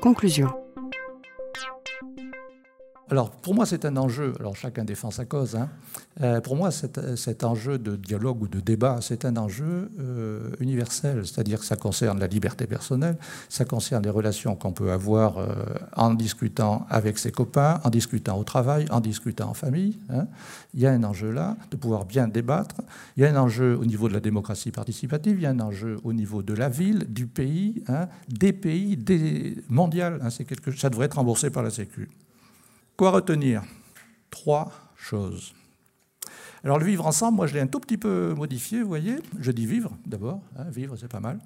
Conclusion. Alors, pour moi, c'est un enjeu. Alors, chacun défend sa cause. Hein. Euh, pour moi, cet, enjeu de dialogue ou de débat, c'est un enjeu euh, universel. C'est-à-dire que ça concerne la liberté personnelle, ça concerne les relations qu'on peut avoir euh, en discutant avec ses copains, en discutant au travail, en discutant en famille. Hein. Il y a un enjeu là de pouvoir bien débattre. Il y a un enjeu au niveau de la démocratie participative. Il y a un enjeu au niveau de la ville, du pays, hein, des pays, des mondial. C'est quelque... Ça devrait être remboursé par la Sécu. Quoi retenir? Trois choses. Alors le vivre ensemble, moi je l'ai un tout petit peu modifié, vous voyez. Je dis vivre d'abord, hein, vivre c'est pas mal.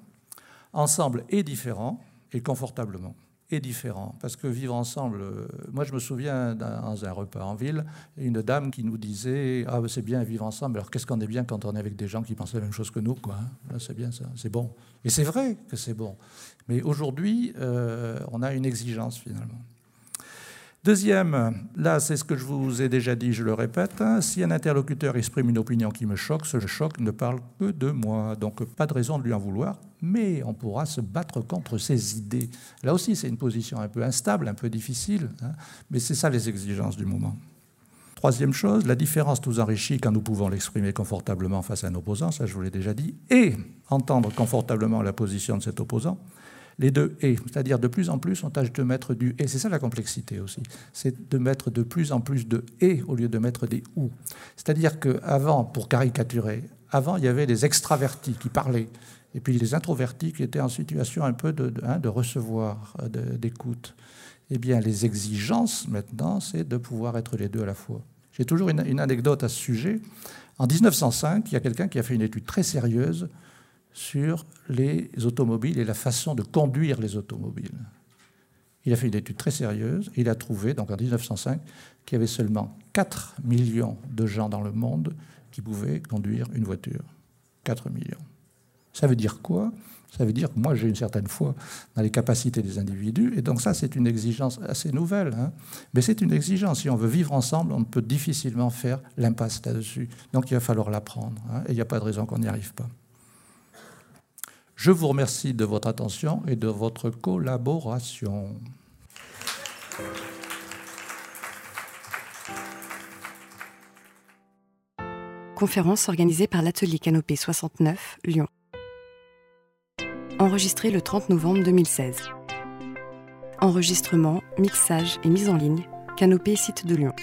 Ensemble et différent, et confortablement. Et différent. Parce que vivre ensemble, euh, moi je me souviens dans un repas en ville, une dame qui nous disait Ah, c'est bien vivre ensemble, alors qu'est-ce qu'on est bien quand on est avec des gens qui pensent la même chose que nous, quoi. Hein? c'est bien ça, c'est bon. Et c'est vrai que c'est bon. Mais aujourd'hui, euh, on a une exigence finalement. Deuxième, là c'est ce que je vous ai déjà dit, je le répète, hein, si un interlocuteur exprime une opinion qui me choque, ce choc ne parle que de moi, donc pas de raison de lui en vouloir, mais on pourra se battre contre ses idées. Là aussi c'est une position un peu instable, un peu difficile, hein, mais c'est ça les exigences du moment. Troisième chose, la différence nous enrichit quand nous pouvons l'exprimer confortablement face à un opposant, ça je vous l'ai déjà dit, et entendre confortablement la position de cet opposant, les deux et, c'est-à-dire de plus en plus on tâche de mettre du et. C'est ça la complexité aussi, c'est de mettre de plus en plus de et au lieu de mettre des ou. C'est-à-dire qu'avant, pour caricaturer, avant il y avait les extravertis qui parlaient, et puis les introvertis qui étaient en situation un peu de, hein, recevoir, d'écoute. Eh bien, les exigences maintenant, c'est de pouvoir être les deux à la fois. J'ai toujours une, une anecdote à ce sujet. En 1905, il y a quelqu'un qui a fait une étude très sérieuse sur les automobiles et la façon de conduire les automobiles. Il a fait une étude très sérieuse et il a trouvé, donc en 1905, qu'il y avait seulement 4 millions de gens dans le monde qui pouvaient conduire une voiture. 4 millions. Ça veut dire quoi? Ça veut dire que moi j'ai une certaine foi dans les capacités des individus et donc ça c'est une exigence assez nouvelle. Hein. Mais c'est une exigence. Si on veut vivre ensemble, on peut difficilement faire l'impasse là-dessus. Donc il va falloir l'apprendre hein, et il n'y a pas de raison qu'on n'y arrive pas. Je vous remercie de votre attention et de votre collaboration. Conférence organisée par l'Atelier Canopée 69, Lyon. Enregistrée le 30 novembre 2016. Enregistrement, mixage et mise en ligne, Canopée site de Lyon.